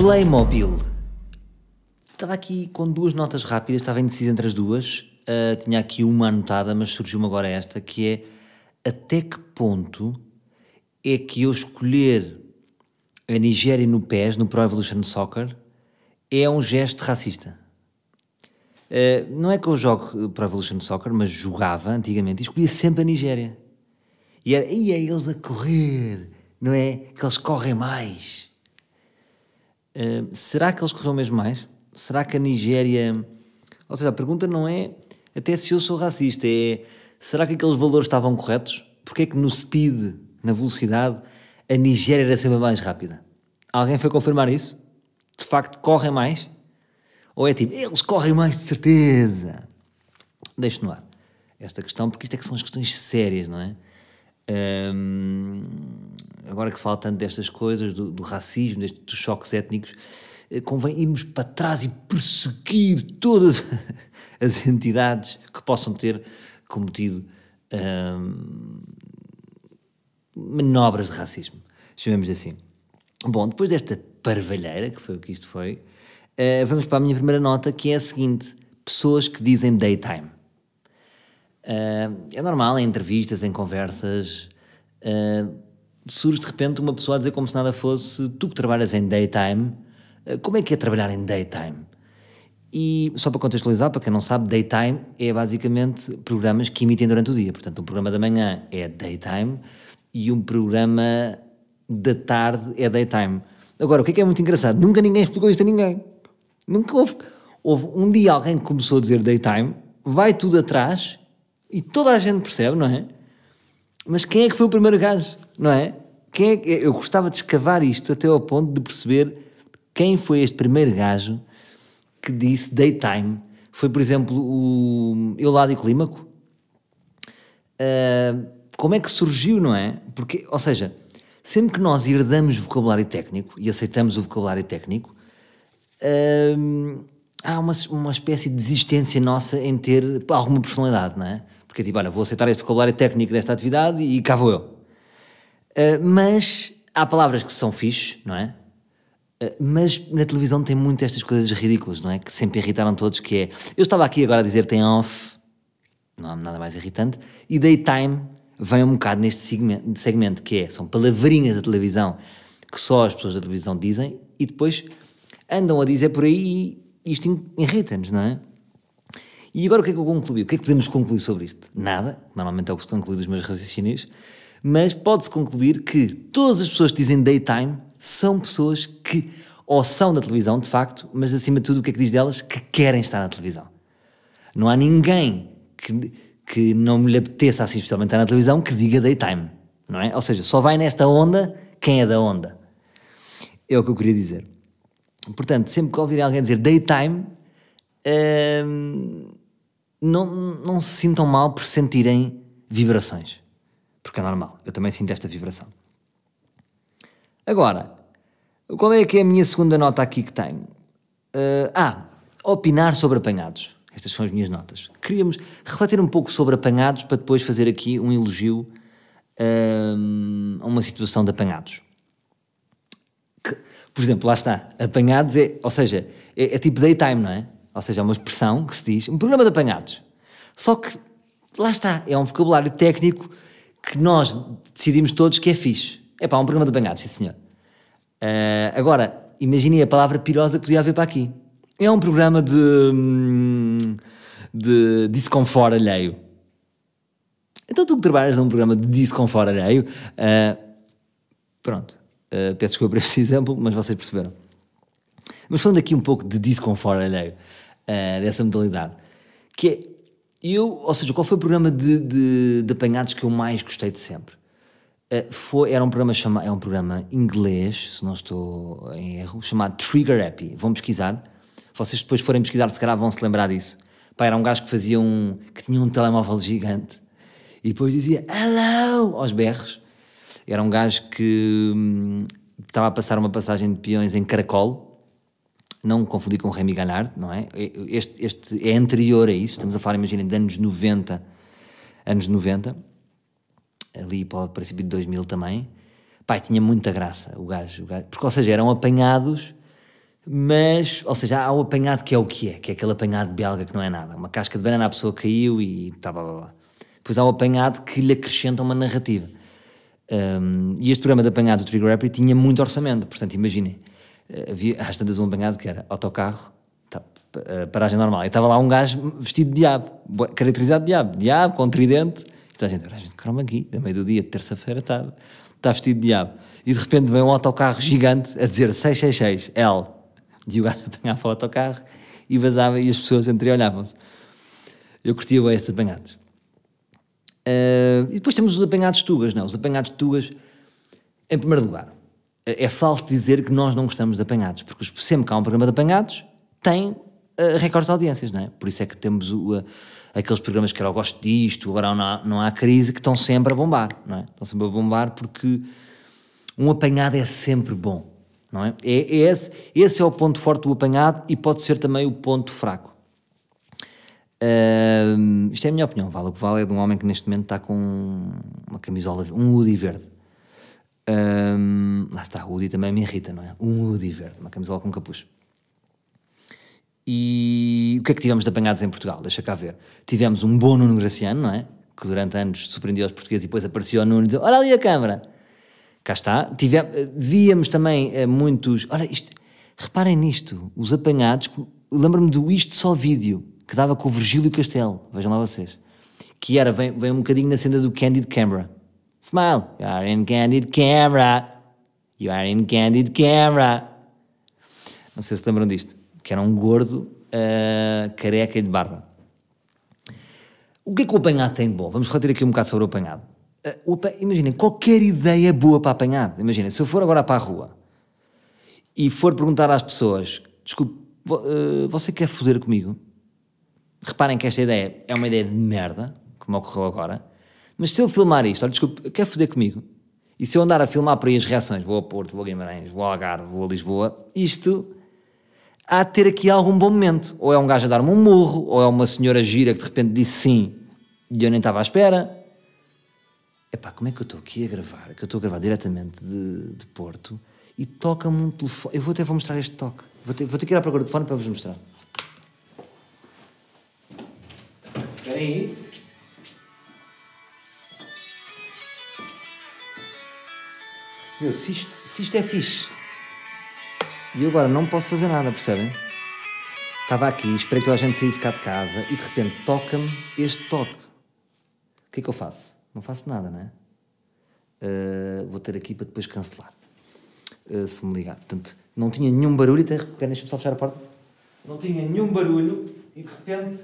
Playmobil. Estava aqui com duas notas rápidas, estava indeciso entre as duas. Uh, tinha aqui uma anotada, mas surgiu-me agora esta, que é até que ponto é que eu escolher a Nigéria no PES, no Pro Evolution Soccer, é um gesto racista. Uh, não é que eu jogo Pro Evolution Soccer, mas jogava antigamente e escolhia sempre a Nigéria. E era, e é eles a correr, não é? Que eles correm mais. Será que eles correram mesmo mais? Será que a Nigéria. Ou seja, a pergunta não é até se eu sou racista, é será que aqueles valores estavam corretos? Porque é que no speed, na velocidade, a Nigéria era sempre mais rápida? Alguém foi confirmar isso? De facto, correm mais? Ou é tipo, eles correm mais de certeza? Deixo no ar esta questão, porque isto é que são as questões sérias, não é? Um, agora que se fala tanto destas coisas, do, do racismo, destes, dos choques étnicos, eh, convém irmos para trás e perseguir todas as entidades que possam ter cometido um, manobras de racismo, chamemos assim. Bom, depois desta parvalheira, que foi o que isto foi, uh, vamos para a minha primeira nota, que é a seguinte: pessoas que dizem daytime. Uh, é normal em entrevistas, em conversas, uh, surge de repente uma pessoa a dizer como se nada fosse tu que trabalhas em daytime, uh, como é que é trabalhar em daytime? E só para contextualizar, para quem não sabe, daytime é basicamente programas que emitem durante o dia. Portanto, um programa da manhã é daytime e um programa da tarde é daytime. Agora, o que é que é muito engraçado? Nunca ninguém explicou isto a ninguém. Nunca houve. Houve um dia alguém que começou a dizer daytime, vai tudo atrás e toda a gente percebe, não é? Mas quem é que foi o primeiro gajo, não é? Quem é que... Eu gostava de escavar isto até ao ponto de perceber quem foi este primeiro gajo que disse daytime. Foi, por exemplo, o Euládio Clímaco. Uh, como é que surgiu, não é? Porque, ou seja, sempre que nós herdamos vocabulário técnico e aceitamos o vocabulário técnico, uh, há uma, uma espécie de desistência nossa em ter alguma personalidade, não é? Porque tipo, olha, vou aceitar este vocabulário técnico desta atividade e cá vou eu. Uh, mas há palavras que são fixes, não é? Uh, mas na televisão tem muito estas coisas ridículas, não é? Que sempre irritaram todos, que é... Eu estava aqui agora a dizer tem off, não há nada mais irritante, e daytime vem um bocado neste segmento, segmento que é, são palavrinhas da televisão que só as pessoas da televisão dizem e depois andam a dizer por aí e isto irrita-nos, não é? E agora o que é que eu concluí? O que é que podemos concluir sobre isto? Nada, normalmente é o que se conclui dos meus raciocínios, mas pode-se concluir que todas as pessoas que dizem daytime são pessoas que ou são da televisão, de facto, mas acima de tudo o que é que diz delas? Que querem estar na televisão. Não há ninguém que, que não lhe apeteça assim especialmente estar na televisão que diga daytime, não é? Ou seja, só vai nesta onda quem é da onda. É o que eu queria dizer. Portanto, sempre que ouvirem alguém dizer daytime, hum, não, não se sintam mal por sentirem vibrações. Porque é normal, eu também sinto esta vibração. Agora, qual é que é a minha segunda nota aqui que tenho? Uh, ah, opinar sobre apanhados. Estas são as minhas notas. Queríamos refletir um pouco sobre apanhados para depois fazer aqui um elogio um, a uma situação de apanhados. Que, por exemplo, lá está, apanhados é, ou seja, é, é tipo daytime, não é? Ou seja, é uma expressão que se diz, um programa de apanhados. Só que, lá está, é um vocabulário técnico que nós decidimos todos que é fixe. É pá, um programa de apanhados, sim senhor. Uh, agora, imaginem a palavra pirosa que podia haver para aqui. É um programa de, hum, de desconforto alheio. Então tu que trabalhas num programa de desconforto alheio, uh, pronto, uh, peço desculpa por este exemplo, mas vocês perceberam. Mas falando aqui um pouco de desconforto alheio, uh, dessa modalidade, que é, eu, ou seja, qual foi o programa de, de, de apanhados que eu mais gostei de sempre? Uh, foi, era um programa chamado, é um programa inglês, se não estou em erro, chamado Trigger Happy. Vão pesquisar. Vocês depois forem pesquisar, se calhar vão se lembrar disso. Pá, era um gajo que fazia um, que tinha um telemóvel gigante e depois dizia hello aos berros. Era um gajo que hum, estava a passar uma passagem de peões em caracol, não confundir com Remy Galhard, não é? Este, este é anterior a isso, estamos a falar, imaginem, de anos 90, anos 90, ali para o princípio de 2000 também. Pai, tinha muita graça o gajo, o gajo, porque, ou seja, eram apanhados Mas, ou seja, há o apanhado que é o que é, que é aquele apanhado belga que não é nada. Uma casca de banana, a pessoa caiu e tá, blá, blá, blá. Depois há o apanhado que lhe acrescenta uma narrativa. Um, e este programa de apanhados do Trigger Rapper tinha muito orçamento, portanto, imaginem. Eh, Havia às tantas um apanhado que era autocarro, tá, eh, paragem normal, e estava lá um gajo vestido de diabo, caracterizado de diabo, diabo, com tridente, e toda a gente, "Ah, gente, caramba aqui, a meio do dia, terça-feira, está está vestido de diabo. E de repente vem um autocarro gigante a dizer 666, L. E o gajo apanhava o autocarro e vazava e as pessoas entre olhavam-se. Eu curtia bem estes apanhados. Uh, e depois temos os apanhados tugas, não? Os apanhados tugas, em primeiro lugar, é é falso dizer que nós não gostamos de apanhados, porque sempre que há um programa de apanhados, tem uh, recorde de audiências, não é? Por isso é que temos o, uh, aqueles programas que era eu gosto disto, agora não há, não há crise, que estão sempre a bombar, não é? Estão sempre a bombar porque um apanhado é sempre bom, não é? é, é esse, esse é o ponto forte do apanhado e pode ser também o ponto fraco. Ahm, isto é a minha opinião, vale o que vale, é de um homem que neste momento está com uma camisola, um hoodie verde. Ahm, lá está, o hoodie também me irrita, não é? Um hoodie verde, uma camisola com capuz. E o que é que tivemos de apanhados em Portugal? Deixa cá ver. Tivemos um bom Nuno Graciano, não é? Que durante anos surpreendia os portugueses e depois aparecia o Nuno e dizia, olha ali a câmara. Cá está. Tive, víamos também eh, muitos... Olha, isto, reparem nisto, os apanhados... Lembro-me do Isto Só Vídeo, que dava com o Virgílio Castelo. Vejam lá vocês. Que era, vem, vem um bocadinho na cena do Candid Camera. Smile. You are in Candid Camera. You are in Candid Camera. Não sei se lembram disto. Que era um gordo, uh, careca e de barba. O que é que o apanhado tem de bom? Vamos refletir aqui um bocado sobre o apanhado. Uh, o apa- Imaginem, qualquer ideia é boa para apanhado. Imaginem, se eu for agora para a rua e for perguntar às pessoas: desculpe, uh, você quer foder comigo? Reparem que esta ideia é uma ideia de merda, como ocorreu agora. Mas se eu filmar isto, olha, desculpe, quer foder comigo? E se eu andar a filmar por aí as reações, vou a Porto, vou a Guimarães, vou a Algarve, vou a Lisboa, isto há de ter aqui algum bom momento. Ou é um gajo a dar-me um murro, ou é uma senhora gira que de repente disse sim e eu nem estava à espera. Epá, como é que eu estou aqui a gravar? Que eu estou a gravar diretamente de, de Porto e toca-me um telefone. Eu vou até vou mostrar este toque. Vou ter, vou ter que ir à procura de telefone para vos mostrar. Espera aí. Meu, se isto, se isto é fixe e eu agora não posso fazer nada, percebem? Estava aqui, esperei que toda a gente saísse cá de casa e de repente toca-me este toque. O que é que eu faço? Não faço nada, não é? Uh, vou ter aqui para depois cancelar. Uh, se me ligar. Portanto, não tinha nenhum barulho, até repente, deixa-me só fechar a porta. Não tinha nenhum barulho e de repente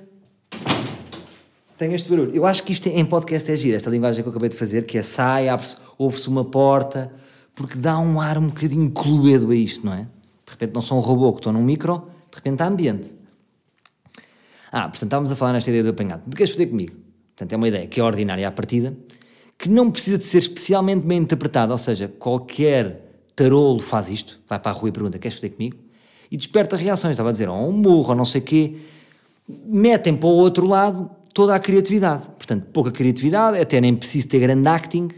tem este barulho. Eu acho que isto em podcast é giro, esta linguagem que eu acabei de fazer, que é sai, abre-se, ouve-se uma porta, porque dá um ar um bocadinho cluedo a isto, não é? De repente não sou um robô que estou num micro, de repente há ambiente. Ah, portanto estávamos a falar nesta ideia do apanhado. De queres foder comigo? Portanto, é uma ideia que é ordinária à partida, que não precisa de ser especialmente bem interpretada, ou seja, qualquer tarolo faz isto, vai para a rua e pergunta, queres foder comigo? E desperta reações, estava a dizer, ou um murro, ou não sei o quê, metem para o outro lado toda a criatividade. Portanto, pouca criatividade, até nem preciso ter grande acting,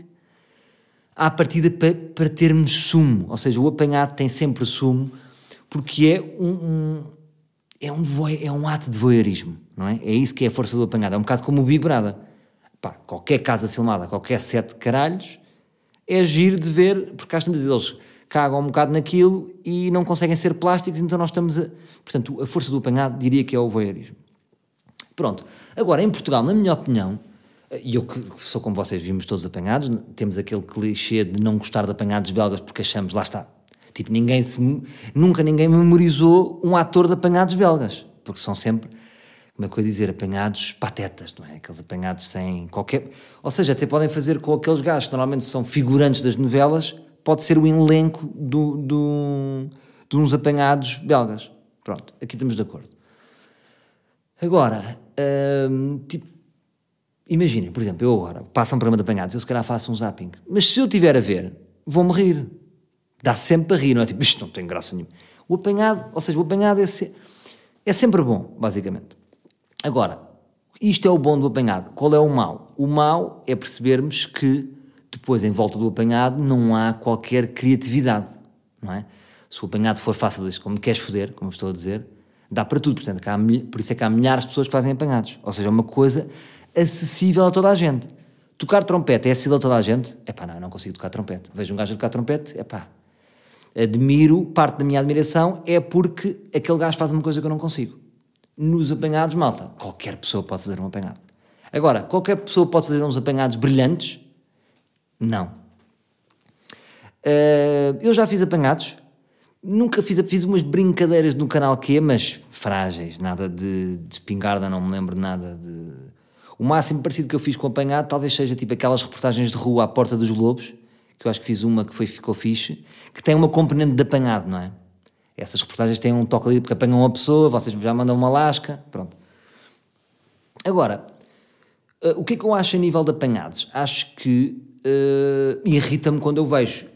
à partida para, para termos sumo, ou seja, o apanhado tem sempre sumo, porque é um, um- é um, é um ato de voyeurismo, não é? É isso que é a força do apanhado, é um bocado como o Brother. Pá, qualquer casa filmada, qualquer sete caralhos, é giro de ver, porque às tantas eles cagam um bocado naquilo e não conseguem ser plásticos, então nós estamos a... Portanto, a força do apanhado diria que é o voyeurismo. Pronto. Agora, em Portugal, na minha opinião, e eu que sou como vocês, vimos todos apanhados, temos aquele clichê de não gostar de apanhados belgas porque achamos, lá está. Tipo, ninguém se, nunca ninguém memorizou um ator de apanhados belgas, porque são sempre, como é que eu dizer, apanhados patetas, não é? Aqueles apanhados sem qualquer. Ou seja, até podem fazer com aqueles gajos que normalmente são figurantes das novelas, pode ser o elenco do, do, de uns apanhados belgas. Pronto, aqui estamos de acordo. Agora, hum, tipo, imaginem, por exemplo, eu agora passo um programa de apanhados, eu se calhar faço um zapping, mas se eu estiver a ver, vou-me rir. Dá sempre para rir, não é? Tipo, isto não tem graça nenhuma. O apanhado, ou seja, o apanhado é, se- é sempre bom, basicamente. Agora, isto é o bom do apanhado. Qual é o mau? O mau é percebermos que depois, em volta do apanhado, não há qualquer criatividade, não é? Se o apanhado for fácil, como queres foder, como estou a dizer, dá para tudo. Portanto, há, por isso é que há milhares de pessoas que fazem apanhados. Ou seja, é uma coisa acessível a toda a gente. Tocar trompete é acessível a toda a gente? É pá, não, eu não consigo tocar trompete. Vejo um gajo a tocar trompete, é pá. Admiro, parte da minha admiração é porque aquele gajo faz uma coisa que eu não consigo. Nos apanhados, malta, qualquer pessoa pode fazer um apanhado. Agora, qualquer pessoa pode fazer uns apanhados brilhantes? Não. Uh, eu já fiz apanhados, nunca fiz, fiz umas brincadeiras no canal Q, mas frágeis, nada de, de espingarda, não me lembro nada de. O máximo parecido que eu fiz com apanhado talvez seja tipo aquelas reportagens de rua à porta dos Globos, que eu acho que fiz uma que foi, ficou fixe, que tem uma componente de apanhado, não é? Essas reportagens têm um toque ali porque apanham uma pessoa, vocês já mandam uma lasca, pronto. Agora, uh, o que é que eu acho a nível de apanhados? Acho que uh, irrita-me quando eu vejo.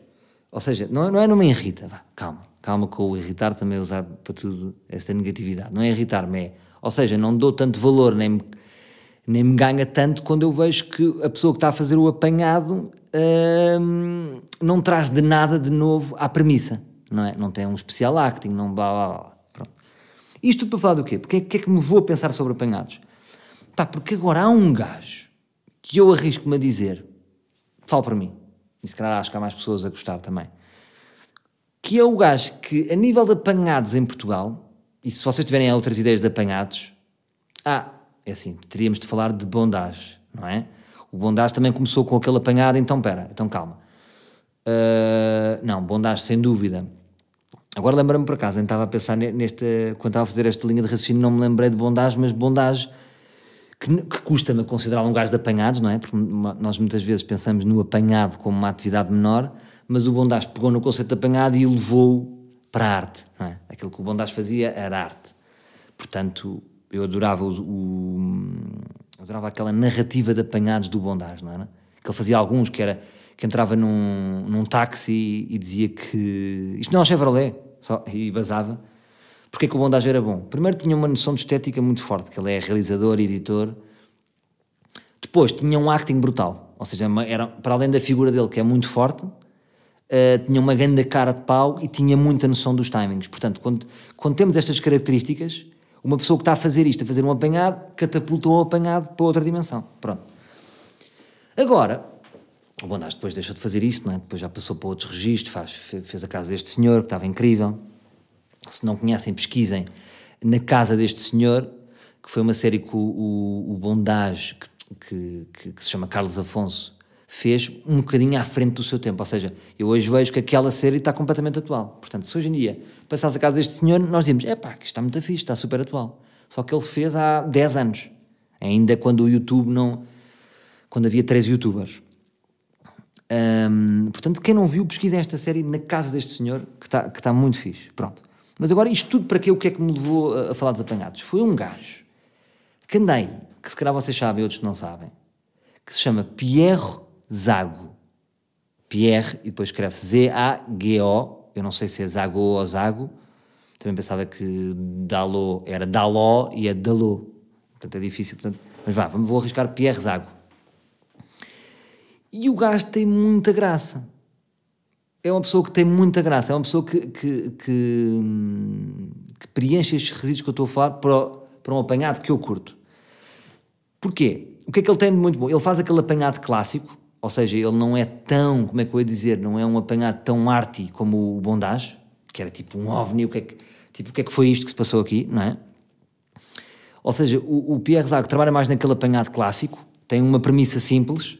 Ou seja, não, não é não me irrita, vá, calma, calma com o irritar também usar para tudo esta negatividade. Não é irritar-me, é. Ou seja, não dou tanto valor, nem me, nem me ganha tanto quando eu vejo que a pessoa que está a fazer o apanhado uh, não traz de nada de novo à premissa, não é? Não tem um especial acting, não blá blá blá. Pronto. Isto para falar do quê? Porque é que é que me vou a pensar sobre apanhados? Pá, porque agora há um gajo que eu arrisco-me a dizer falo para mim, e se calhar acho que há mais pessoas a gostar também, que é o gajo que, a nível de apanhados em Portugal, e se vocês tiverem outras ideias de apanhados, ah, é assim, teríamos de falar de bondage, não é? O bondage também começou com aquele apanhado, então pera, então calma. Uh, não, bondage sem dúvida. Agora lembra-me por acaso, estava a pensar neste, quando estava a fazer esta linha de raciocínio, não me lembrei de bondage, mas bondage que, que custa-me considerar um gajo de apanhados, não é? Porque nós muitas vezes pensamos no apanhado como uma atividade menor, mas o Bondage pegou no conceito de apanhado e levou para a arte, não é? Aquilo que o Bondage fazia era arte. Portanto, eu adorava o, o adorava aquela narrativa de apanhados do Bondage, não é? Que ele fazia alguns que era que entrava num, num táxi e dizia que isto não é um Chevrolet, só, e basava Porquê que o Bondage era bom? Primeiro tinha uma noção de estética muito forte, que ele é realizador, editor. Depois tinha um acting brutal, ou seja, era, para além da figura dele, que é muito forte, uh, tinha uma grande cara de pau e tinha muita noção dos timings. Portanto, quando, quando temos estas características, uma pessoa que está a fazer isto, a fazer um apanhado, catapultou o apanhado para outra dimensão. Pronto. Agora, o Bondage depois deixou de fazer não é? depois já passou para outros registros, faz, fez a casa deste senhor, que estava incrível se não conhecem, pesquisem Na Casa deste Senhor, que foi uma série que o, o, o Bondage, que, que, que, se chama Carlos Afonso, fez um bocadinho à frente do seu tempo. Ou seja, eu hoje vejo que aquela série está completamente atual. Portanto, se hoje em dia passares a casa deste senhor, nós dizemos: é pá, que está muito fixe, está super atual. Só que ele fez há 10 anos, ainda quando o YouTube não. quando havia três youtubers. portanto, quem não viu, pesquisem esta série na casa deste senhor, que está, que está muito fixe. Pronto. Mas agora, isto tudo para quê? O que é que me levou a, a falar dos apanhados? Foi um gajo que andei, que se calhar vocês sabem, outros não sabem, que se chama Pierre Zago. Pierre, e depois escreve Z-A-G-O, eu não sei se é Zago ou Zago, também pensava que Dalô era Daló e é Dalô, portanto é difícil, portanto, mas vá, vou arriscar Pierre Zago. E o gajo tem muita graça é uma pessoa que tem muita graça, é uma pessoa que, que, que, que preenche estes resíduos que eu estou a falar para, para um apanhado que eu curto. Porquê? O que é que ele tem de muito bom? Ele faz aquele apanhado clássico, ou seja, ele não é tão, como é que eu ia dizer, não é um apanhado tão arty como o Bondage, que era tipo um ovni, o que é que, tipo, o que, é que foi isto que se passou aqui, não é? Ou seja, o, o Pierre Zago trabalha mais naquele apanhado clássico, tem uma premissa simples,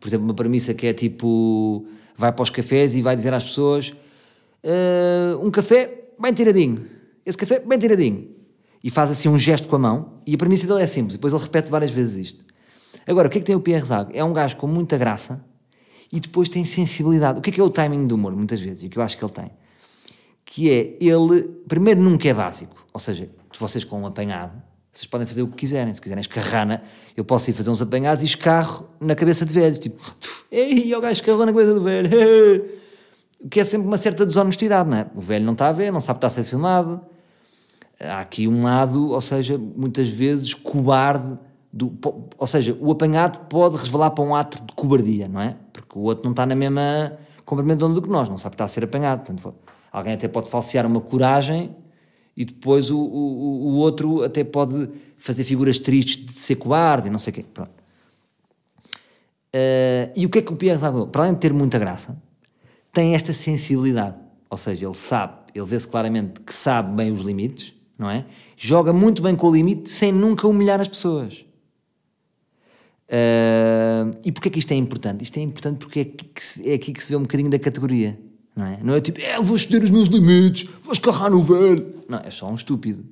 por exemplo, uma premissa que é tipo vai para os cafés e vai dizer às pessoas: uh, um café bem tiradinho, esse café bem tiradinho. E faz assim um gesto com a mão, e a premissa dele é simples, depois ele repete várias vezes isto. Agora, o que é que tem o Pierre Zago? É um gajo com muita graça e depois tem sensibilidade. O que é que é o timing do humor, muitas vezes, e o que eu acho que ele tem? Que é, ele, primeiro, nunca é básico. Ou seja, vocês com um apanhado, vocês podem fazer o que quiserem. Se quiserem escarrar, eu posso ir fazer uns apanhados e escarro na cabeça de velhos. Tipo, ei, o gajo escarrou na cabeça do velho. Que é sempre uma certa desonestidade, não é? O velho não está a ver, não sabe que está a ser filmado. Há aqui um lado, ou seja, muitas vezes cobarde. Do, ou seja, o apanhado pode resvalar para um ato de cobardia, não é? Porque o outro não está na mesma comprimento do que nós, não sabe que está a ser apanhado. Portanto, Alguém até pode falsear uma coragem e depois o, o, o outro até pode fazer figuras tristes de ser cobarde e não sei o quê. Pronto. Uh, e o que é que o Pierre sabe? Para além de ter muita graça, tem esta sensibilidade. Ou seja, ele sabe, ele vê-se claramente que sabe bem os limites, não é? Joga muito bem com o limite sem nunca humilhar as pessoas. Uh, e porquê é que isto é importante? Isto é importante porque é, que se, é aqui que se vê um bocadinho da categoria. Não é? Não é tipo, é, vou exceder os meus limites, vou escarrar no velho. Não, é só um estúpido.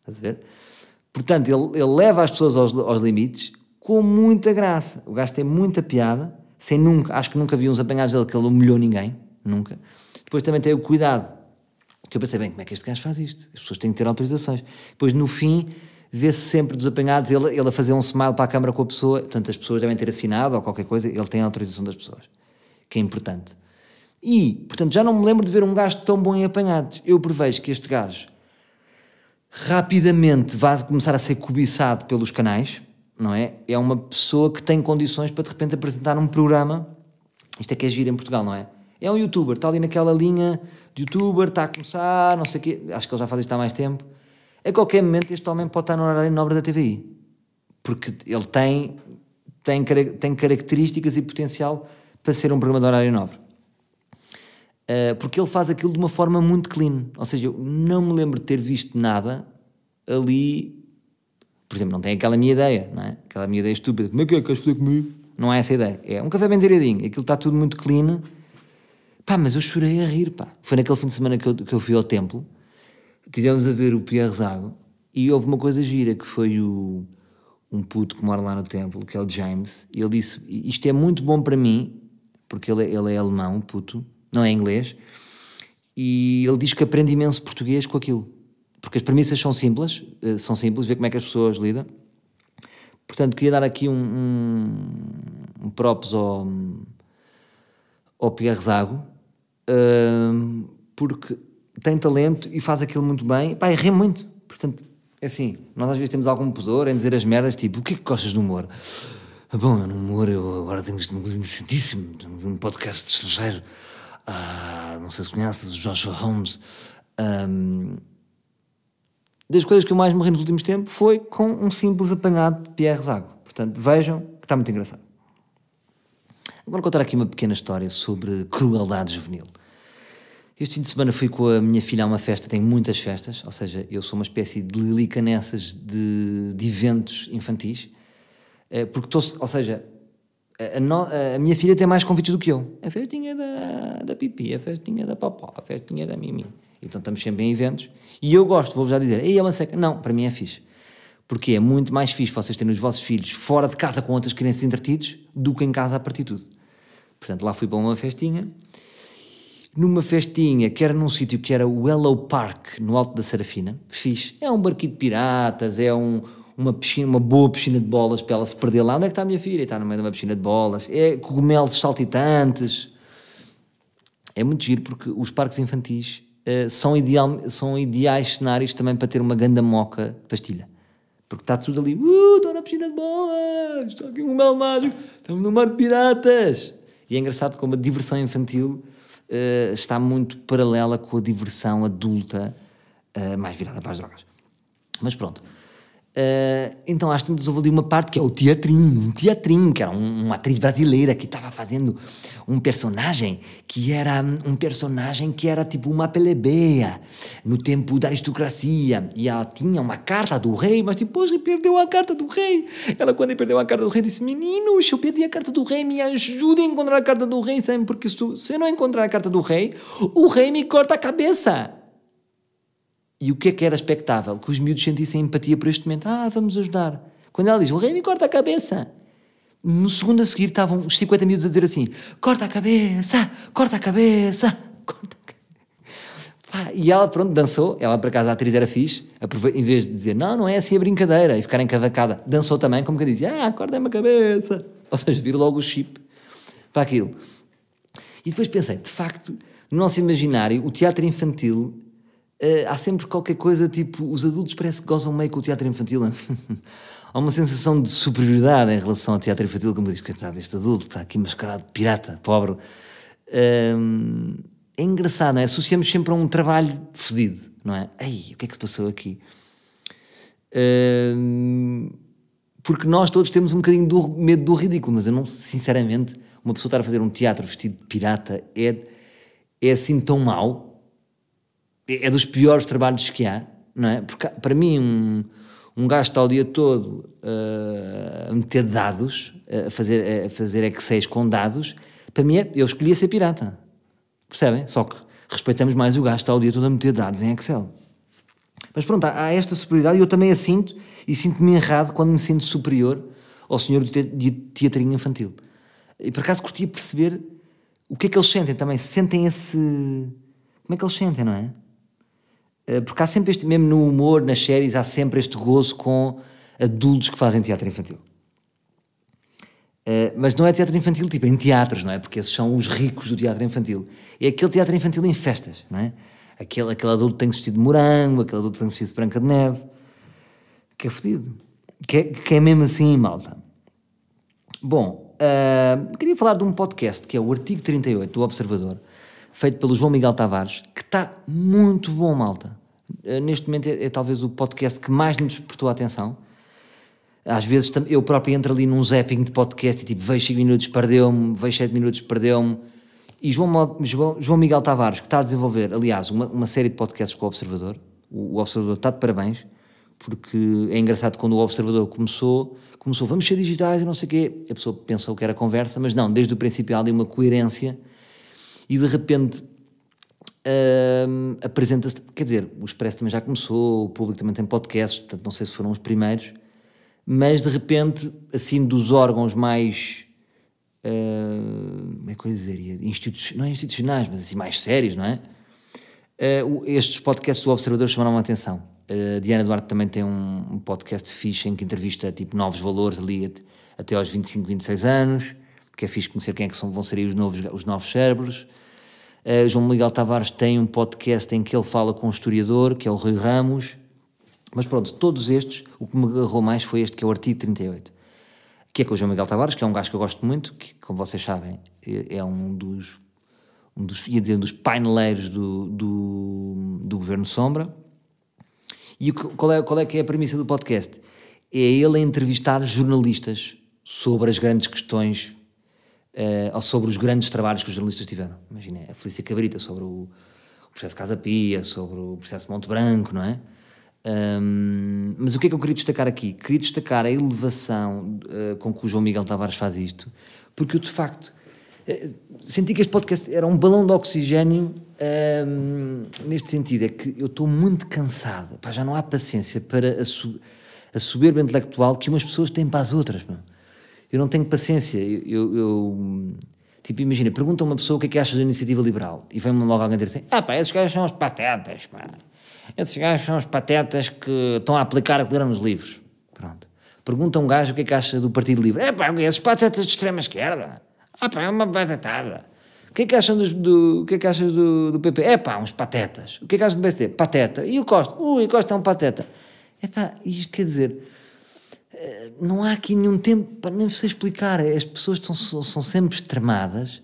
Estás a ver? Portanto, ele, ele leva as pessoas aos, aos limites com muita graça. O gajo tem muita piada, sem nunca, acho que nunca vi uns apanhados dele que ele humilhou ninguém, nunca. Depois também tem o cuidado, que eu pensei, bem, como é que este gajo faz isto? As pessoas têm que ter autorizações. Depois, no fim, vê-se sempre dos apanhados, ele, ele a fazer um smile para a câmara com a pessoa, portanto, as pessoas devem ter assinado ou qualquer coisa, ele tem a autorização das pessoas, que é importante. E, portanto, já não me lembro de ver um gajo tão bom em apanhados. Eu prevejo que este gajo rapidamente vai começar a ser cobiçado pelos canais, não é? É uma pessoa que tem condições para de repente apresentar um programa. Isto é que é giro em Portugal, não é? É um youtuber, está ali naquela linha de youtuber, está a começar, não sei o quê. Acho que ele já faz isto há mais tempo. A qualquer momento este homem pode estar no horário nobre da TVI. Porque ele tem, tem, tem características e potencial para ser um programa de horário nobre. Uh, porque ele faz aquilo de uma forma muito clean. Ou seja, eu não me lembro de ter visto nada ali. Por exemplo, não tem aquela minha ideia, não é? Aquela minha ideia estúpida. Como é que é? Queres fazer comigo? Não é essa a ideia. É um café bem direitinho. Aquilo está tudo muito clean. Pá, mas eu chorei a rir, pá. Foi naquele fim de semana que eu, que eu fui ao templo. Tivemos a ver o Pierre Zago e houve uma coisa gira que foi o, um puto que mora lá no templo, que é o James. E ele disse: Isto é muito bom para mim, porque ele, é, ele é alemão, puto não é inglês, e ele diz que aprende imenso português com aquilo. Porque as premissas são simples, eh, são simples, ver como é que as pessoas lidam. Portanto, queria dar aqui um, um, um props ao, ao Pierre Zago, uh, porque tem talento e faz aquilo muito bem. Pá, e muito. Portanto, é assim, nós às vezes temos algum pudor em dizer as merdas, tipo, o que é que gostas do humor? Bom, no humor eu agora tenho visto uma coisa interessantíssima, um podcast de estrangeiro ah, não sei se conhece, Joshua Holmes. Um, das coisas que eu mais morri nos últimos tempos foi com um simples apanhado de Pierre Zago. Portanto, vejam que está muito engraçado. Agora contar aqui uma pequena história sobre crueldade juvenil. Este fim de semana fui com a minha filha a uma festa, tenho muitas festas, ou seja, eu sou uma espécie de lilica nessas de, de eventos infantis, eh, porque estou, ou seja, a, a, minha filha tem mais convites do que eu. A festinha da, da Pipi, a festinha da Popó, a festinha da Mimi. Então estamos sempre em eventos. E eu gosto, vou-vos já dizer, ei, é uma seca. Não, para mim é fixe. Porque é muito mais fixe vocês terem os vossos filhos fora de casa com outras crianças entretidos do que em casa a partir de tudo. Portanto, lá fui para uma festinha. Numa festinha que era num sítio que era o Hello Park, no Alto da Serafina. Fixe. É um barquinho de piratas, é um, uma piscina, uma boa piscina de bolas para ela se perder lá. Onde é que está a minha filha? Está no meio de uma piscina de bolas. É cogumelos saltitantes. É muito giro porque os parques infantis uh, são, ideal, são ideais cenários também para ter uma ganda moca de pastilha. Porque está tudo ali, uh, estou na piscina de bolas, estou aqui um cogumelo mágico, estamos no mar de piratas. E é engraçado como a diversão infantil uh, está muito paralela com a diversão adulta, uh, mais virada para as drogas. Mas pronto. Uh, então às tantas houve ali uma parte que é o teatrinho, um teatrinho, que era um, uma atriz brasileira que estava fazendo um personagem que era um personagem que era tipo uma plebeia no tempo da aristocracia e ela tinha uma carta do rei, mas depois perdeu a carta do rei. Ela quando perdeu a carta do rei disse, meninos, eu perdi a carta do rei, me ajude a encontrar a carta do rei, sabe? Porque se eu não encontrar a carta do rei, o rei me corta a cabeça. E o que é que era expectável? Que os miúdos sentissem empatia por este momento. Ah, vamos ajudar. Quando ela diz, o rei me corta a cabeça. No segundo a seguir estavam os 50 miúdos a dizer assim: corta a cabeça, corta a cabeça, corta a cabeça. E ela, pronto, dançou. Ela, por acaso, a atriz era fixe. Em vez de dizer, não, não é assim a brincadeira, e ficar encavacada, dançou também, como que dizia, ah, corta-me a cabeça. Ou seja, vir logo o chip para aquilo. E depois pensei, de facto, no nosso imaginário, o teatro infantil Uh, há sempre qualquer coisa tipo. Os adultos parece que gozam meio com o teatro infantil. há uma sensação de superioridade em relação ao teatro infantil, como diz, coitado, este adulto está aqui mascarado de pirata, pobre. Uh, é engraçado, não é? Associamos sempre a um trabalho fodido, não é? Ei, o que é que se passou aqui? Hum, porque nós todos temos um bocadinho do medo do ridículo, mas eu não, sinceramente, uma pessoa estar a fazer um teatro vestido de pirata é, é assim tão mau, é, dos piores trabalhos que há, não é? Porque para mim, um, um gajo está o dia todo uh, a meter dados, a fazer, a fazer Excel com dados, para mim é, eu escolhia ser pirata. Percebem? Só que respeitamos mais o gajo está o dia todo a meter dados em Excel. Mas pronto, há, esta superioridade e eu também a sinto e sinto-me errado quando me sinto superior ao senhor do teatrinho infantil. E por acaso curtia perceber o que é que eles sentem também. Sentem esse. Como é que eles sentem, não é? Eh, porque há sempre este, mesmo no humor, nas séries, há sempre este gozo com adultos que fazem teatro infantil. Uh, mas não é teatro infantil tipo em teatros, não é? Porque esses são os ricos do teatro infantil. É aquele teatro infantil em festas, não é? Aquele, aquele adulto tem vestido de morango, aquele adulto tem vestido de branca de neve. Que é fodido. Que é, que é mesmo assim, malta. Bom, uh, queria falar de um podcast que é o Artigo 38 do Observador, feito pelo João Miguel Tavares, que está muito bom, malta. Uh, neste momento é, é talvez o podcast que mais nos despertou a atenção às vezes eu próprio entro ali num zapping de podcast e tipo, vejo 5 minutos, perdeu-me, vejo 7 minutos, perdeu-me. E João, João, Miguel Tavares, que está a desenvolver, aliás, uma, uma série de podcasts com o Observador, o, o, Observador está de parabéns, porque é engraçado quando o Observador começou, começou, vamos ser digitais e não sei o quê, a pessoa pensou que era conversa, mas não, desde o princípio há ali uma coerência e de repente hum, apresenta-se, quer dizer, o Expresso também já começou, o público também tem podcasts, portanto não sei se foram os primeiros, mas de repente, assim, dos órgãos mais. Uh, como é que eu dizer? Institu não é institucionais, mas assim, mais sérios, não é? Uh, estes podcasts do Observador chamaram a atenção. Uh, Diana Duarte também tem um, um, podcast fixe em que entrevista tipo novos valores ali até aos 25, 26 anos, que é fixe conhecer quem é que são, vão ser os novos, os novos cérebros. Uh, João Miguel Tavares tem um podcast em que ele fala com um historiador, que é o Rui Ramos, mas pronto, todos estes, o que me agarrou mais foi este, que é o artigo 38, que é com o João Miguel Tavares, que é um gajo que eu gosto muito, que, como vocês sabem, é, é um dos, um dos, ia dizer, um dos paineleiros do, do, do Governo Sombra. E qual é, qual é que é a premissa do podcast? É ele a entrevistar jornalistas sobre as grandes questões uh, sobre os grandes trabalhos que os jornalistas tiveram. Imagina, a Felícia Cabrita sobre o, o processo Casa Pia, sobre o processo Monte Branco, não é? Um, mas o que é que eu queria destacar aqui? Queria destacar a elevação uh, com que o João Miguel Tavares faz isto, porque eu de facto uh, senti que este podcast era um balão de oxigênio neste sentido, é que eu estou muito cansado, pá, já não há paciência para a, su a soberba intelectual que umas pessoas têm para as outras. Meu. Eu não tenho paciência, eu, eu, eu Tipo, imagina, pergunta a uma pessoa o que é que acha da iniciativa liberal e vem-me logo alguém dizer assim: ah, pá, esses gajos são os patetas, pá. Esses gajos são os patetas que estão a aplicar o que nos livros. Pronto. Pergunta um gajo o que é que acha do Partido Livre. É pá, esses patetas de extrema esquerda. Ah pá, é uma patetada. O que é que acham do, o que é que achas do, do PP? É pá, uns patetas. O que é que achas do PSD? Pateta. E o Costa? Ui, o Costa é um pateta. É pá, isto quer dizer, não há aqui nenhum tempo para nem você explicar. As pessoas são, são sempre extremadas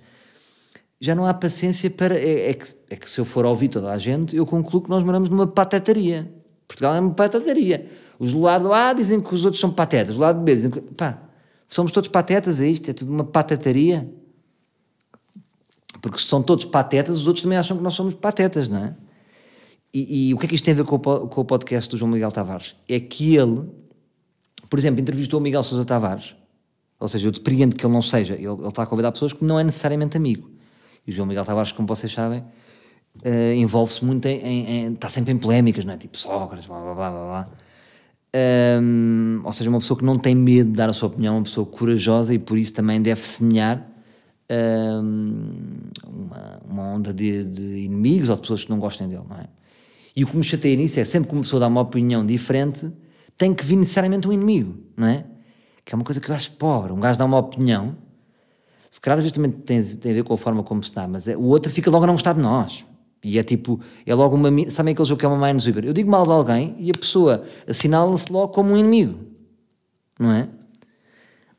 já não há paciência para. É, é, que, é que se eu for ouvir toda a gente, eu concluo que nós moramos numa patetaria. Portugal é uma patetaria. Os do lado A dizem que os outros são patetas, do lado B dizem que. pá, somos todos patetas, é isto? É tudo uma patetaria. Porque se são todos patetas, os outros também acham que nós somos patetas, não é? E, e o que é que isto tem a ver com o, com o podcast do João Miguel Tavares? É que ele, por exemplo, entrevistou o Miguel Sousa Tavares, ou seja, eu depreendo que ele não seja, ele, ele está a convidar pessoas que não é necessariamente amigo. E o João Miguel Tavares, como vocês sabem, uh, envolve-se muito em, em, em, está sempre em polémicas, não é? Tipo Sócrates, blá blá blá blá. blá. Um, ou seja, uma pessoa que não tem medo de dar a sua opinião, uma pessoa corajosa e por isso também deve semear um, uma, uma, onda de, de, inimigos ou de pessoas que não gostem dele, não é? E o que me chateia nisso é sempre que uma pessoa dá uma opinião diferente, tem que vir necessariamente um inimigo, não é? Que é uma coisa que eu acho pobre. Um gajo dá uma opinião se calhar também tem, tem a ver com a forma como se está, mas é, o outro fica logo a não gostar de nós. E é tipo, é logo uma. Sabem aquele jogo que é uma Minesweeper? Eu digo mal de alguém e a pessoa assinala-se logo como um inimigo. Não é?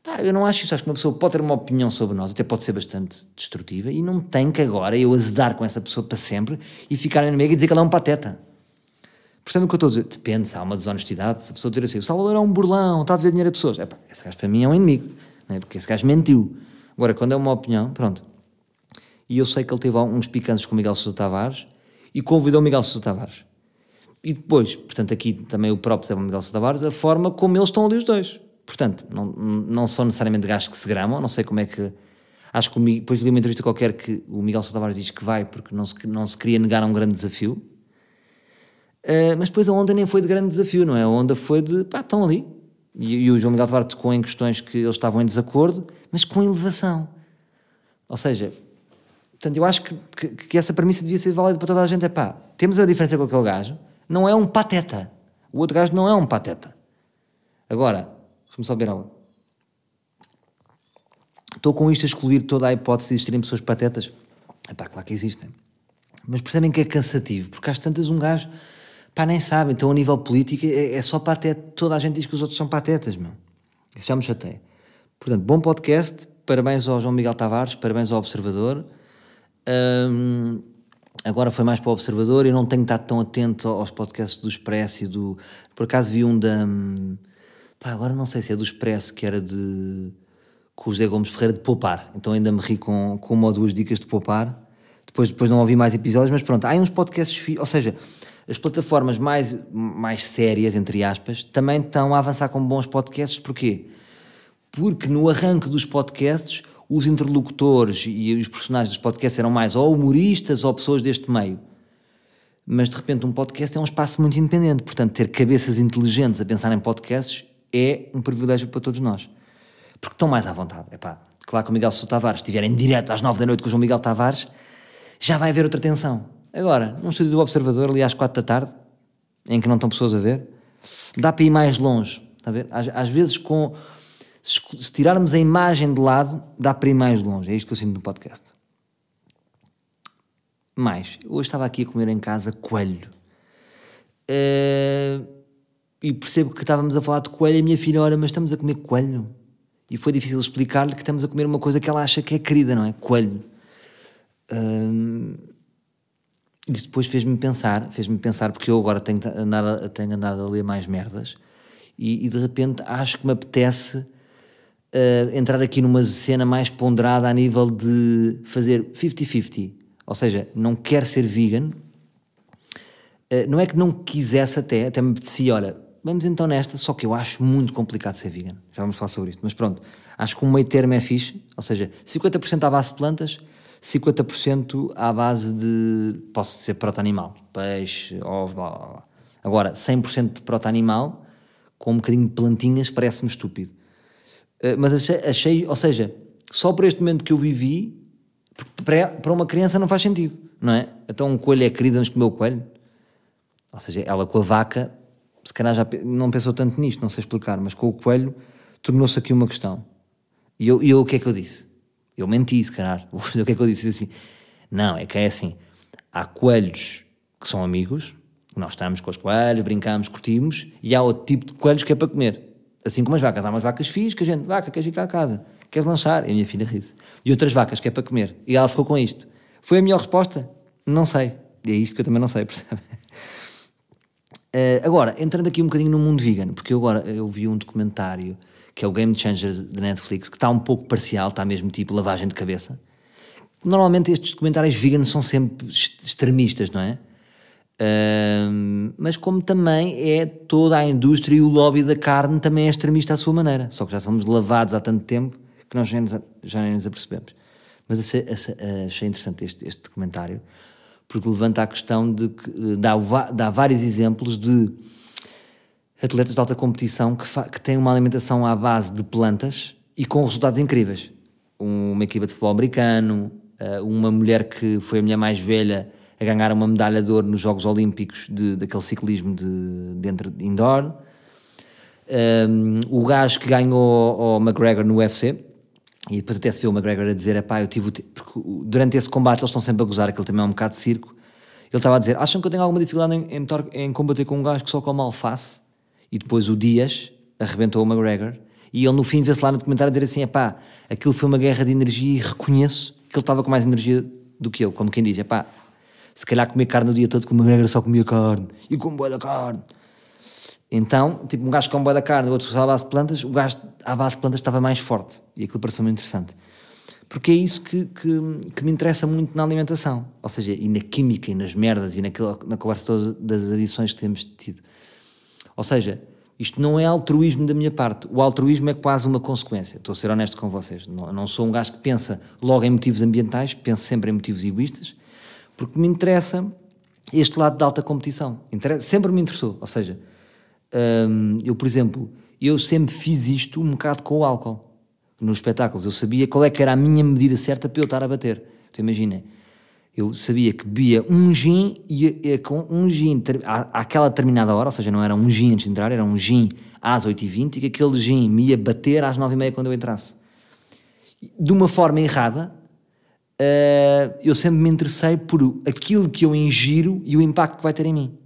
Pá, eu não acho isso. Acho que uma pessoa pode ter uma opinião sobre nós, até pode ser bastante destrutiva, e não tem que agora eu azedar com essa pessoa para sempre e ficar inimigo e dizer que ela é um pateta. Percebem o que eu estou a dizer? Depende se há uma desonestidade, se a pessoa dizer assim, o Salvador é um burlão, está a dever dinheiro a pessoas. É pá, esse gajo para mim é um inimigo, não é? porque esse gajo mentiu. Agora, quando é uma opinião, pronto. E eu sei que ele teve uns picantes com o Miguel Sousa Tavares e convidou o Miguel Sousa Tavares. E depois, portanto, aqui também o próprio Zé Miguel Sousa Tavares, a forma como eles estão ali os dois. Portanto, não, não são necessariamente gajos que se gramam, não sei como é que. Acho que depois li uma entrevista qualquer que o Miguel Sousa Tavares diz que vai porque não se, não se queria negar a um grande desafio. Uh, mas depois a onda nem foi de grande desafio, não é? A onda foi de pá, estão ali. E, e o João Miguel Tavares tocou em questões que eles estavam em desacordo, mas com elevação. Ou seja, portanto, eu acho que, que, que essa premissa devia ser válida para toda a gente. É pá, temos a diferença com aquele gajo, não é um pateta. O outro gajo não é um pateta. Agora, vamos só beber água. Estou com isto a excluir toda a hipótese de existirem pessoas patetas? É pá, claro que existem. Mas percebem que é cansativo, porque às tantas um gajo Pá, nem sabe. Então, a nível político, é, é só pateta. Toda a gente diz que os outros são patetas, meu. Isso já me chateia. Portanto, bom podcast. Parabéns ao João Miguel Tavares, parabéns ao Observador. Um, agora foi mais para o Observador. Eu não tenho estado tão atento aos podcasts do Expresso e do. Por acaso vi um da. Pá, agora não sei se é do Expresso, que era de. com o José Gomes Ferreira de poupar. Então ainda me ri com, com uma ou duas dicas de poupar. Depois, depois não ouvi mais episódios, mas pronto, há uns podcasts. Ou seja, as plataformas mais, mais sérias, entre aspas, também estão a avançar com bons podcasts. Porquê? Porque no arranque dos podcasts, os interlocutores e os personagens dos podcasts eram mais ou humoristas ou pessoas deste meio. Mas de repente um podcast é um espaço muito independente. Portanto, ter cabeças inteligentes a pensar em podcasts é um privilégio para todos nós. Porque estão mais à vontade. Epá, claro que o Miguel Sousa Tavares estiver em direto às nove da noite com o João Miguel Tavares, já vai haver outra tensão. Agora, num estúdio do Observador, ali às quatro da tarde, em que não estão pessoas a ver, dá para ir mais longe. Está a ver? Às, às vezes, com, se, se, tirarmos a imagem de lado, dá para ir mais longe. É isto que eu sinto no podcast. Mais, hoje estava aqui a comer em casa coelho. Uh, e percebo que estávamos a falar de coelho e a minha filha, olha, mas estamos a comer coelho. E foi difícil explicar-lhe que estamos a comer uma coisa que ela acha que é querida, não é? Coelho. Isso depois fez-me pensar, fez-me pensar, porque eu agora tenho andado, tenho andado a ler mais merdas e, e de repente acho que me apetece uh, entrar aqui numa cena mais ponderada a nível de fazer 50-50. Ou seja, não quero ser vegan, uh, não é que não quisesse até, até me apetecia, olha, vamos então nesta, só que eu acho muito complicado ser vegan. Já vamos falar sobre isto, mas pronto, acho que um meio termo é fixe, ou seja, 50% à base de plantas, 50% à base de. Posso ser proto-animal, peixe, ovo, blá, blá, blá. Agora, 100% de proto-animal, com um bocadinho de plantinhas, parece-me estúpido. Uh, mas achei, achei, ou seja, só por este momento que eu vivi, para, para uma criança não faz sentido, não é? Então um coelho é querido, vamos comer o coelho. Ou seja, ela com a vaca, se calhar já não pensou tanto nisto, não sei explicar, mas com o coelho tornou-se aqui uma questão. E eu, e eu o que é que eu disse? Eu menti, se calhar. o que é que eu disse? Assim, não, é que é assim: há coelhos que são amigos, nós estamos com os coelhos, brincamos, curtimos, e há outro tipo de coelhos que é para comer. Assim como as vacas. Há umas vacas fixas que a gente, vaca, queres ir cá a casa? Queres lanchar? E a minha filha ri-se. E outras vacas que é para comer. E ela ficou com isto. Foi a melhor resposta? Não sei. E é isto que eu também não sei, percebe? Uh, agora, entrando aqui um bocadinho no mundo vegan, porque eu agora eu vi um documentário que é o Game Changers da Netflix, que está um pouco parcial, está mesmo tipo lavagem de cabeça. Normalmente estes documentários veganos são sempre extremistas, não é? Uh, mas como também é toda a indústria e o lobby da carne também é extremista à sua maneira, só que já somos lavados há tanto tempo que nós já nem, já nem nos apercebemos. Mas achei, achei interessante este, este documentário, porque levanta a questão de que dá, dá vários exemplos de atletas de alta competição que, que têm uma alimentação à base de plantas e com resultados incríveis. Uma equipa de futebol americano, eh, uma mulher que foi a mulher mais velha a ganhar uma medalha de ouro nos Jogos Olímpicos de, daquele ciclismo de, dentro de indoor. Um, ehm, o gajo que ganhou o McGregor no UFC, e depois até se viu o McGregor a dizer: pá, eu tive. Porque durante esse combate eles estão sempre a gozar, aquele também é um bocado de circo. Ele estava a dizer: acham que eu tenho alguma dificuldade em, em, em combater com um gajo que só come alface? E depois o Dias arrebentou o McGregor E ele no fim vê-se lá no documentário dizer assim: pá, aquilo foi uma guerra de energia e reconheço que ele estava com mais energia do que eu. Como quem diz: pá, se calhar comer carne o dia todo, como McGregor só comia carne e com boa da carne. Então, tipo, um gajo com boa da carne, o outro só à base de plantas, o gajo à base de plantas estava mais forte. E aquilo pareceu-me interessante. Porque é isso que, que, que, me interessa muito na alimentação. Ou seja, e na química, e nas merdas, e naquela, na conversa toda das adições que temos tido. Ou seja, isto não é altruísmo da minha parte. O altruísmo é quase uma consequência. Estou a ser honesto com vocês. Não, não sou um gajo que pensa logo em motivos ambientais, penso sempre em motivos egoístas, porque me interessa este lado de alta competição. Interessa, sempre me interessou. Ou seja, hum, eu, por exemplo, eu sempre fiz isto um bocado com o álcool. Nos espetáculos eu sabia qual é que era a minha medida certa para eu estar a bater. Então imagina, eu sabia que bebia um gin e, com um gin à, àquela determinada hora, ou seja, não era um gin antes de entrar, era um gin às 8h20 e que aquele gin me ia bater às 9h30 quando eu entrasse. De uma forma errada, uh, eu sempre me interessei por aquilo que eu ingiro e o impacto que vai ter em mim.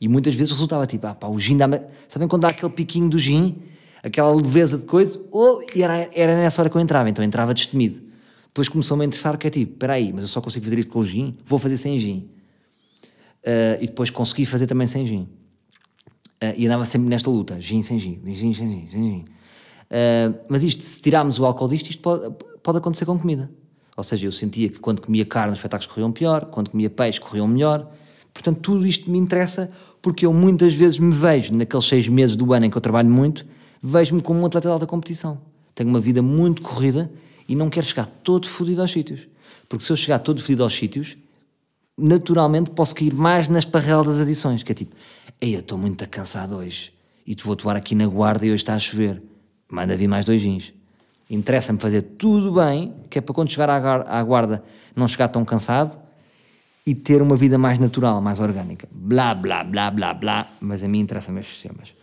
E muitas vezes resultava tipo, ah pá, o gin dá -me... Sabem quando dá aquele piquinho do gin, aquela leveza de coisa? Ou e era, era nessa hora que eu entrava, então eu entrava destemido. Depois começou-me a interessar que é tipo, espera aí, mas eu só consigo fazer isto com gin, vou fazer sem gin. Uh, e depois consegui fazer também sem gin. Uh, e andava sempre nesta luta, gin sem gin, gin sem gin, sem gin. Uh, mas isto, se tirarmos o álcool disto, isto pode, pode acontecer com comida. Ou seja, eu sentia que quando comia carne os espetáculos corriam pior, quando comia peixe corriam melhor. Portanto, tudo isto me interessa porque eu muitas vezes me vejo, naqueles seis meses do ano em que eu trabalho muito, vejo-me como um atleta de alta competição. Tenho uma vida muito corrida e não quero chegar todo fodido aos sítios. Porque se eu chegar todo fodido aos sítios, naturalmente posso cair mais nas parrelas das adições, que é tipo, ei, eu estou muito cansado hoje e te vou atuar aqui na guarda e hoje está a chover. Manda vir mais dois jeans. Interessa-me fazer tudo bem, que é para quando chegar à guarda não chegar tão cansado e ter uma vida mais natural, mais orgânica. Blá, blá, blá, blá, blá. Mas a mim interessa-me estes temas.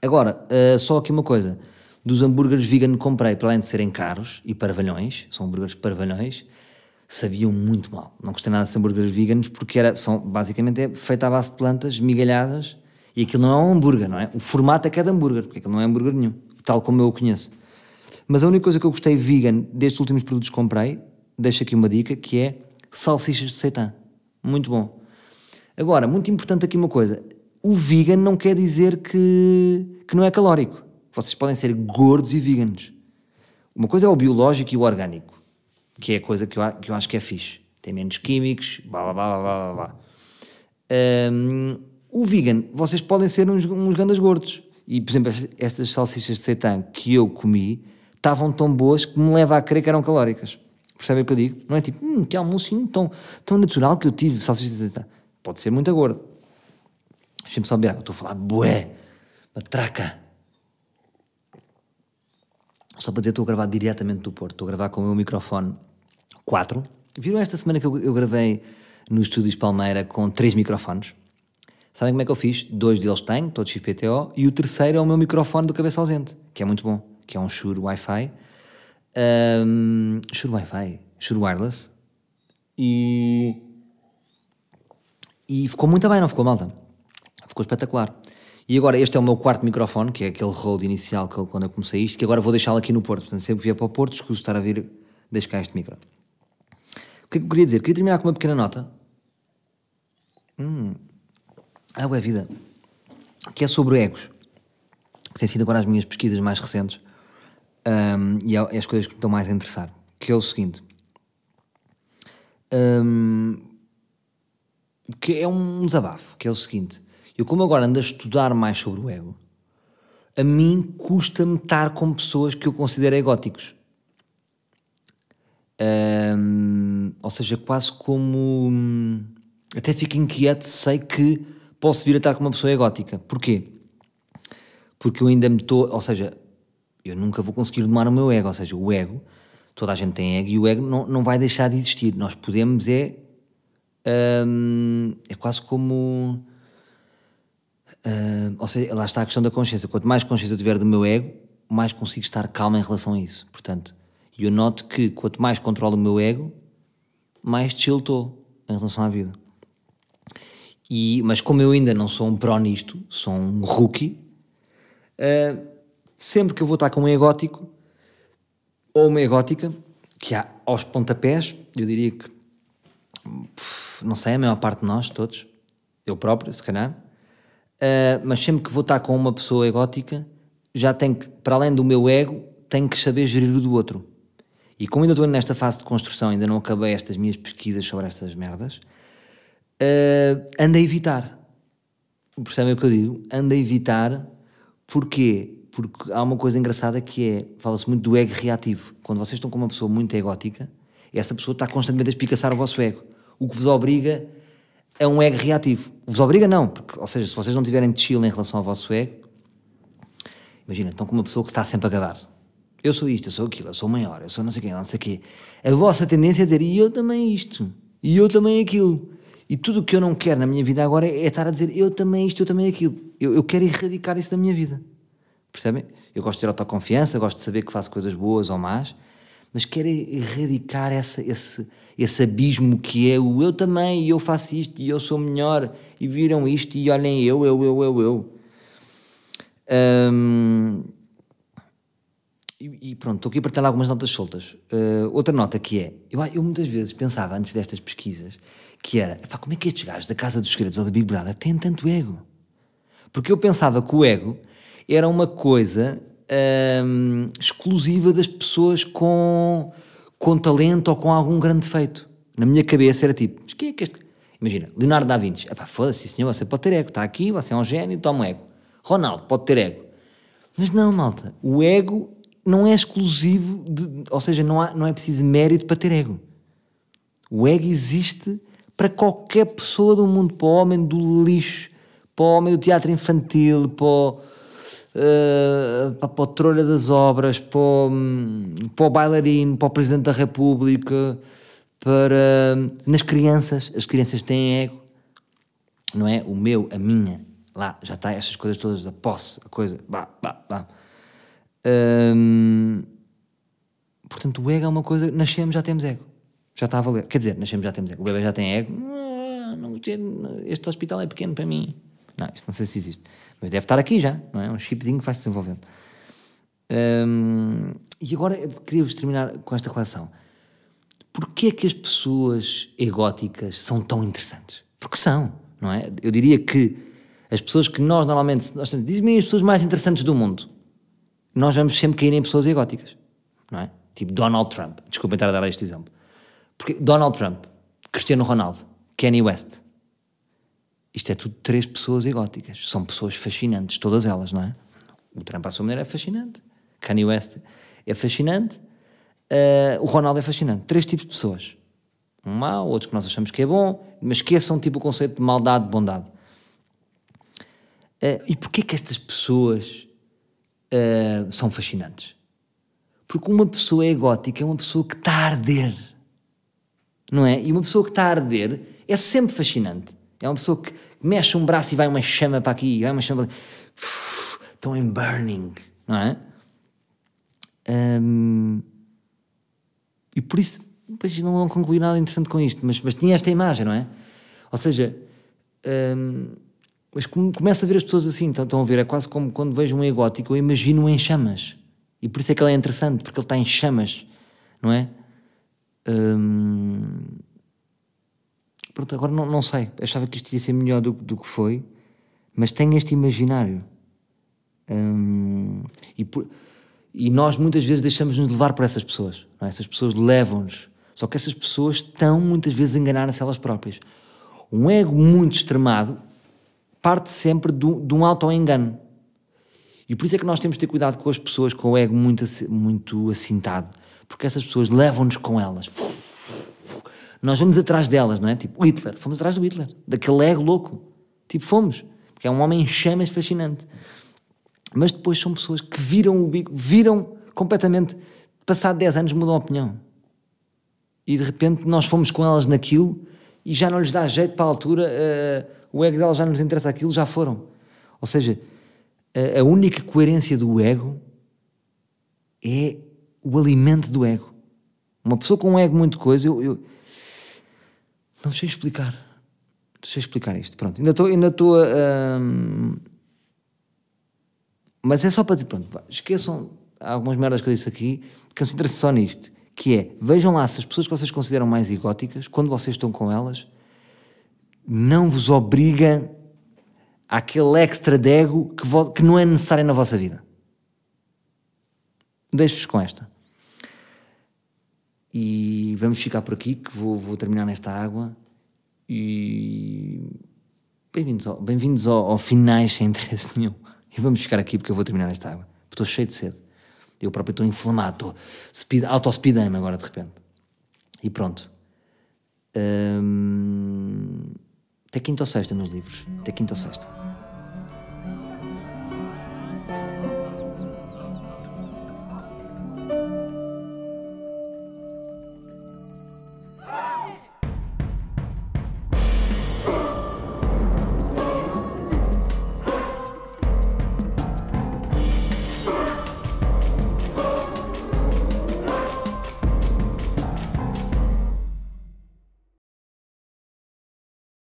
Agora, uh, só aqui uma coisa dos hambúrgueres vegan que comprei, para além de serem caros e parvalhões, são hambúrgueres parvalhões, sabiam muito mal. Não gostei nada de hambúrgueres veganos porque era, são, basicamente é feito à base de plantas migalhadas e aquilo não é um hambúrguer, não é? O formato é que é de hambúrguer, porque aquilo não é hambúrguer nenhum, tal como eu o conheço. Mas a única coisa que eu gostei vegan destes últimos produtos que comprei, deixo aqui uma dica, que é salsichas de seitã. Muito bom. Agora, muito importante aqui uma coisa. O vegan não quer dizer que, que não é calórico vocês podem ser gordos e veganos. Uma coisa é o biológico e o orgânico, que é a coisa que eu, que eu acho que é fixe. Tem menos químicos, blá blá blá blá blá blá. Um, o vegan, vocês podem ser uns, uns grandes gordos. E, por exemplo, estas salsichas de seitã que eu comi estavam tão boas que me leva a crer que eram calóricas. Percebem o que eu digo? Não é tipo, hum, que almocinho tão, tão natural que eu tive salsichas de seitã. Pode ser muito gordo. Deixa-me só ver, eu estou a falar, bué, matraca. Só para dizer, estou a gravar diretamente do Porto. Estou a gravar com o meu microfone 4. Viram esta semana que eu, gravei no Estúdios Palmeira com três microfones? Sabem como é que eu fiz? Dois deles tenho, todos XPTO, e o terceiro é o meu microfone do cabeça ausente, que é muito bom, que é um Shure Wi-Fi. Um, Shure Wi-Fi, Shure Wireless. E... E ficou muito bem, não ficou malta? Ficou espetacular. E agora, este é o meu quarto microfone, que é aquele Rode inicial que eu, quando eu comecei isto, que agora vou deixá-lo aqui no Porto. Portanto, sempre vier para o Porto, escuso estar a vir, deixo cá este micro. O que é que eu queria dizer? Queria terminar com uma pequena nota. Hum. Ah, é vida. Que é sobre egos. Que tem sido agora as minhas pesquisas mais recentes. Um, e é, é as coisas que me estão mais a interessar. Que é o seguinte. Um, que é um desabafo. Que é o seguinte eu, como agora ando a estudar mais sobre o ego, a mim custa-me estar com pessoas que eu considero egóticos. Ou seja, quase como. Até fico inquieto, sei que posso vir a estar com uma pessoa egótica. Porquê? Porque eu ainda me estou. Ou seja, eu nunca vou conseguir domar o meu ego. Ou seja, o ego, toda a gente tem ego e o ego não, não vai deixar de existir. Nós podemos, é. Um, é quase como Uh, ou seja, lá está a questão da consciência. Quanto mais consciência eu tiver do meu ego, mais consigo estar calmo em relação a isso. Portanto, eu noto que quanto mais controlo o meu ego, mais chill estou em relação à vida. E, mas como eu ainda não sou um pró nisto, sou um rookie, uh, sempre que eu vou estar com um egótico ou uma egótica, que há aos pontapés, eu diria que, não sei, a maior parte de nós, todos, eu próprio, se calhar, uh, mas sempre que vou estar com uma pessoa egótica, já tenho que, para além do meu ego, tenho que saber gerir o do outro. E como ainda estou nesta fase de construção, ainda não acabei estas minhas pesquisas sobre estas merdas, uh, ando a evitar. Percebem o que eu digo? Ando a evitar. Porquê? Porque há uma coisa engraçada que é, fala-se muito do ego reativo. Quando vocês estão com uma pessoa muito egótica, essa pessoa está constantemente a espicaçar o vosso ego. O que vos obriga a um ego reativo. Vos obriga não, porque, ou seja, se vocês não tiverem de chill em relação ao vosso ego, imagina, estão com uma pessoa que está sempre a gabar eu sou isto, eu sou aquilo, eu sou maior, eu sou não sei quem, não sei quê. A vossa tendência é dizer, e eu também isto, e eu também aquilo. E tudo o que eu não quero na minha vida agora é, estar a dizer, eu também isto, eu também aquilo. Eu, eu quero erradicar isso da minha vida. Percebem? Eu gosto de ter autoconfiança, gosto de saber que faço coisas boas ou más, mas quero erradicar essa, esse, esse abismo que é o eu também, e eu faço isto, e eu sou melhor, e viram isto, e olhem eu, eu, eu, eu, eu. E, pronto, estou aqui a partilhar algumas notas soltas. Uh, outra nota que é, eu, eu, muitas vezes pensava antes destas pesquisas, que era, como é que estes gajos da Casa dos Segredos ou da Big Brother têm tanto ego? Porque eu pensava que o ego era uma coisa ehm, exclusiva das pessoas com, com talento ou com algum grande feito. Na minha cabeça era tipo, mas quem é que este... Imagina, Leonardo da Vinci, epá, foda-se, senhor, você pode ter ego, está aqui, você é um gênio, toma ego. Ronaldo, pode ter ego. Mas não, malta, o ego não é exclusivo, de, ou seja, não, há, não é preciso mérito para ter ego. O ego existe para qualquer pessoa do mundo, para o homem do lixo, para o homem do teatro infantil, para o, uh, para, o trolha das obras, para o, para o bailarino, para o presidente da república, para nas crianças, as crianças têm ego, não é? O meu, a minha, lá já está, essas coisas todas da posse, a coisa, bah, bah, bah. Hum, portanto, o ego é uma coisa. Nascemos, já temos ego. Já está a valer. Quer dizer, nascemos, já temos ego. O bebê já tem ego. Ah, não, este hospital é pequeno para mim. Não, isto não sei se existe. Mas deve estar aqui já, não é? Um chipzinho que vai se desenvolvendo. E agora queria-vos terminar com esta relação. Porquê é que as pessoas egóticas são tão interessantes? Porque são, não é? Eu diria que as pessoas que nós normalmente. Nós, Diz-me as pessoas mais interessantes do mundo nós vamos sempre cair em pessoas egóticas, não é? Tipo Donald Trump. Desculpem estar a dar este exemplo. Porque Donald Trump, Cristiano Ronaldo, Kanye West. Isto é tudo três pessoas egóticas. São pessoas fascinantes, todas elas, não é? O Trump, à sua maneira, é fascinante. Kanye West é fascinante. Uh, o Ronaldo é fascinante. Três tipos de pessoas. Um mau, outro que nós achamos que é bom, mas esqueçam tipo o conceito de maldade, de bondade. Uh, e porquê que estas pessoas uh, são fascinantes. Porque uma pessoa egótica é uma pessoa que está a arder. Não é? E uma pessoa que está a arder é sempre fascinante. É uma pessoa que mexe um braço e vai uma chama para aqui, vai uma chama para Estão em burning, não é? Um, e por isso, depois não vão concluir nada interessante com isto, mas, mas tinha esta imagem, não é? Ou seja, um, mas começa a ver as pessoas assim, estão, estão a ver, é quase como quando vejo um egótico, eu imagino em chamas. E por isso é que ele é interessante, porque ele está em chamas, não é? Hum... Pronto, agora não, não sei. Achava que isto ia ser melhor do, do que foi, mas tenho este imaginário. Hum... E, por... e nós muitas vezes deixamos-nos levar por essas pessoas. É? Essas pessoas levam-nos. Só que essas pessoas estão muitas vezes a enganar-se elas próprias. Um ego muito extremado parte sempre de, de um auto-engano. E por isso é que nós temos de ter cuidado com as pessoas com o ego muito, muito assintado, porque essas pessoas levam-nos com elas. Nós vamos atrás delas, não é? Tipo, Hitler, fomos atrás do Hitler, daquele ego louco. Tipo, fomos, porque é um homem em chamas fascinante. Mas depois são pessoas que viram o bico, viram completamente, passado 10 anos mudam a opinião. E de repente nós fomos com elas naquilo e já não lhes dá jeito para a altura. Uh, o ego dela já não nos interessa aquilo, já foram. Ou seja, a, a única coerência do ego é o alimento do ego. Uma pessoa com um ego muito coisa, eu, eu não sei explicar. Sei explicar isto. Pronto, ainda estou ainda estou a, Mas é só para dizer, pronto, esqueçam algumas merdas que eu disse aqui, que se interessem só nisto, que é, vejam lá se as pessoas que vocês consideram mais egóticas, quando vocês estão com elas, não vos obriga àquele extra de ego que, que não é necessário na vossa vida. Deixo-vos com esta. E vamos ficar por aqui, que vou, vou terminar nesta água. E bem-vindos ao, bem-vindos ao, ao finais sem interesse nenhum. E vamos ficar aqui porque eu vou terminar esta água. Estou cheio de sede. Eu próprio estou inflamado, estou speed, auto-speedame agora de repente. E pronto. Hum, até quinta ou sexta, meus livros. Até quinta ou sexta.